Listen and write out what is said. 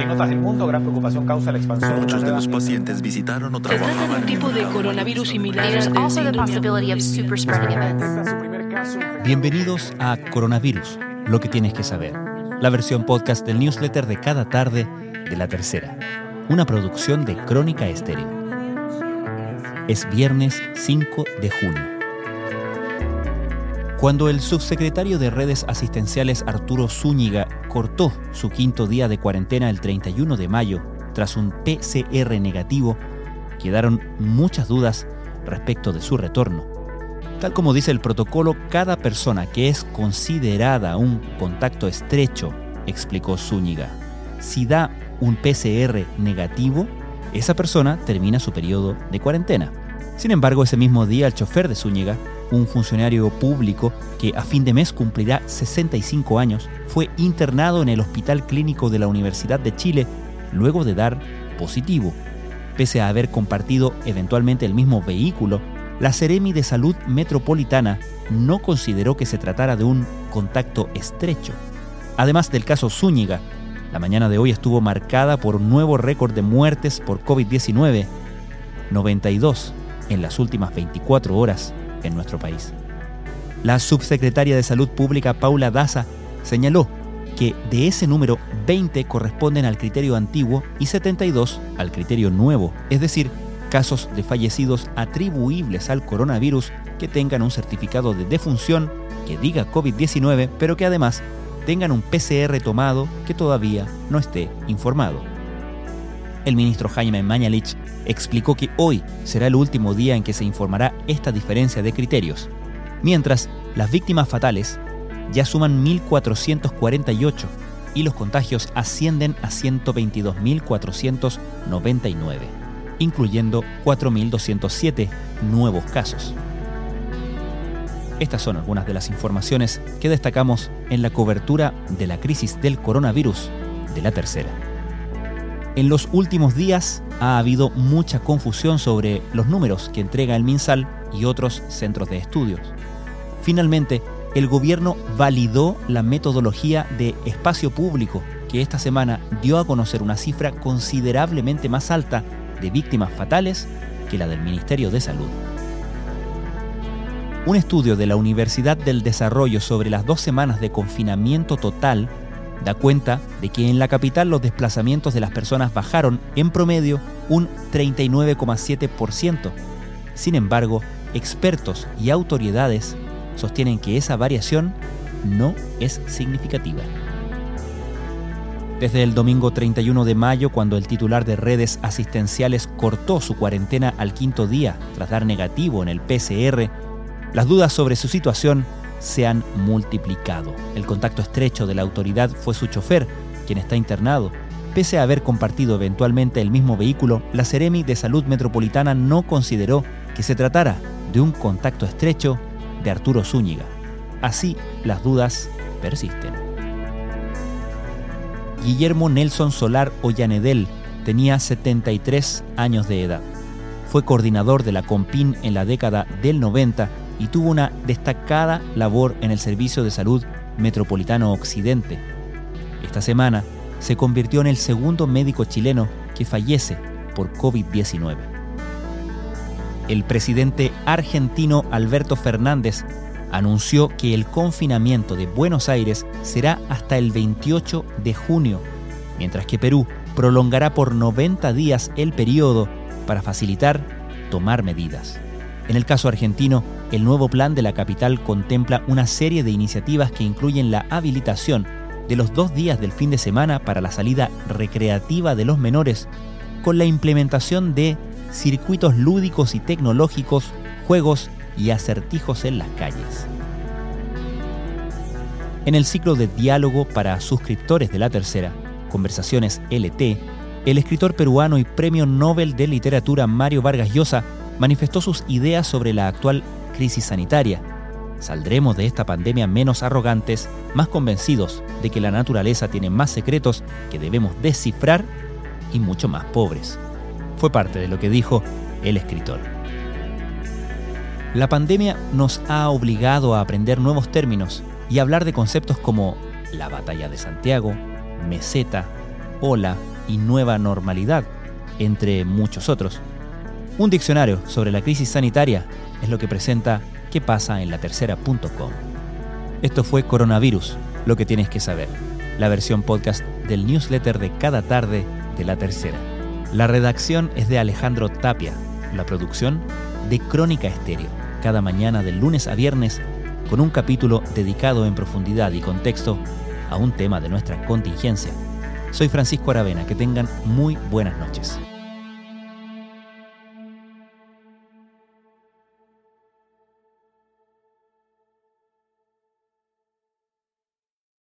En otras del mundo, gran preocupación causa la expansión. Muchos de los pacientes visitaron o Se trata de un tipo de coronavirus similar. Bienvenidos a Coronavirus, lo que tienes que saber. La versión podcast del newsletter de cada tarde de la tercera. Una producción de Crónica Estéreo. Es viernes 5 de junio. Cuando el subsecretario de Redes Asistenciales Arturo Zúñiga cortó su quinto día de cuarentena el 31 de mayo tras un PCR negativo, quedaron muchas dudas respecto de su retorno. Tal como dice el protocolo, cada persona que es considerada un contacto estrecho, explicó Zúñiga, si da un PCR negativo, esa persona termina su periodo de cuarentena. Sin embargo, ese mismo día el chofer de Zúñiga, un funcionario público que a fin de mes cumplirá 65 años, fue internado en el Hospital Clínico de la Universidad de Chile luego de dar positivo. Pese a haber compartido eventualmente el mismo vehículo, la Seremi de Salud Metropolitana no consideró que se tratara de un contacto estrecho. Además del caso Zúñiga, la mañana de hoy estuvo marcada por un nuevo récord de muertes por COVID-19, 92 en las últimas 24 horas en nuestro país. La subsecretaria de Salud Pública Paula Daza señaló que de ese número 20 corresponden al criterio antiguo y 72 al criterio nuevo, es decir, casos de fallecidos atribuibles al coronavirus que tengan un certificado de defunción que diga COVID-19, pero que además tengan un PCR tomado que todavía no esté informado. El ministro Jaime Mañalich explicó que hoy será el último día en que se informará esta diferencia de criterios, mientras las víctimas fatales ya suman 1.448 y los contagios ascienden a 122.499, incluyendo 4.207 nuevos casos. Estas son algunas de las informaciones que destacamos en la cobertura de la crisis del coronavirus de la tercera. En los últimos días ha habido mucha confusión sobre los números que entrega el MinSal y otros centros de estudios. Finalmente, el gobierno validó la metodología de espacio público que esta semana dio a conocer una cifra considerablemente más alta de víctimas fatales que la del Ministerio de Salud. Un estudio de la Universidad del Desarrollo sobre las dos semanas de confinamiento total da cuenta de que en la capital los desplazamientos de las personas bajaron en promedio un 39,7%. Sin embargo, expertos y autoridades sostienen que esa variación no es significativa. Desde el domingo 31 de mayo, cuando el titular de redes asistenciales cortó su cuarentena al quinto día tras dar negativo en el PCR, las dudas sobre su situación se han multiplicado. El contacto estrecho de la autoridad fue su chofer, quien está internado. Pese a haber compartido eventualmente el mismo vehículo, la Seremi de Salud Metropolitana no consideró que se tratara de un contacto estrecho de Arturo Zúñiga. Así, las dudas persisten. Guillermo Nelson Solar Ollanedel tenía 73 años de edad. Fue coordinador de la COMPIN en la década del 90 y tuvo una destacada labor en el Servicio de Salud Metropolitano Occidente. Esta semana se convirtió en el segundo médico chileno que fallece por COVID-19. El presidente argentino Alberto Fernández anunció que el confinamiento de Buenos Aires será hasta el 28 de junio, mientras que Perú prolongará por 90 días el periodo para facilitar tomar medidas. En el caso argentino, el nuevo plan de la capital contempla una serie de iniciativas que incluyen la habilitación de los dos días del fin de semana para la salida recreativa de los menores, con la implementación de circuitos lúdicos y tecnológicos, juegos y acertijos en las calles. En el ciclo de diálogo para suscriptores de la tercera, Conversaciones LT, el escritor peruano y premio Nobel de Literatura Mario Vargas Llosa manifestó sus ideas sobre la actual crisis sanitaria. Saldremos de esta pandemia menos arrogantes, más convencidos de que la naturaleza tiene más secretos que debemos descifrar y mucho más pobres. Fue parte de lo que dijo el escritor. La pandemia nos ha obligado a aprender nuevos términos y hablar de conceptos como la batalla de Santiago, meseta, ola, y nueva normalidad, entre muchos otros. Un diccionario sobre la crisis sanitaria es lo que presenta qué pasa en la tercera.com. Esto fue Coronavirus, lo que tienes que saber, la versión podcast del newsletter de cada tarde de la tercera. La redacción es de Alejandro Tapia, la producción de Crónica Estéreo, cada mañana de lunes a viernes con un capítulo dedicado en profundidad y contexto a un tema de nuestra contingencia. Soy Francisco Aravena, que tengan muy buenas noches.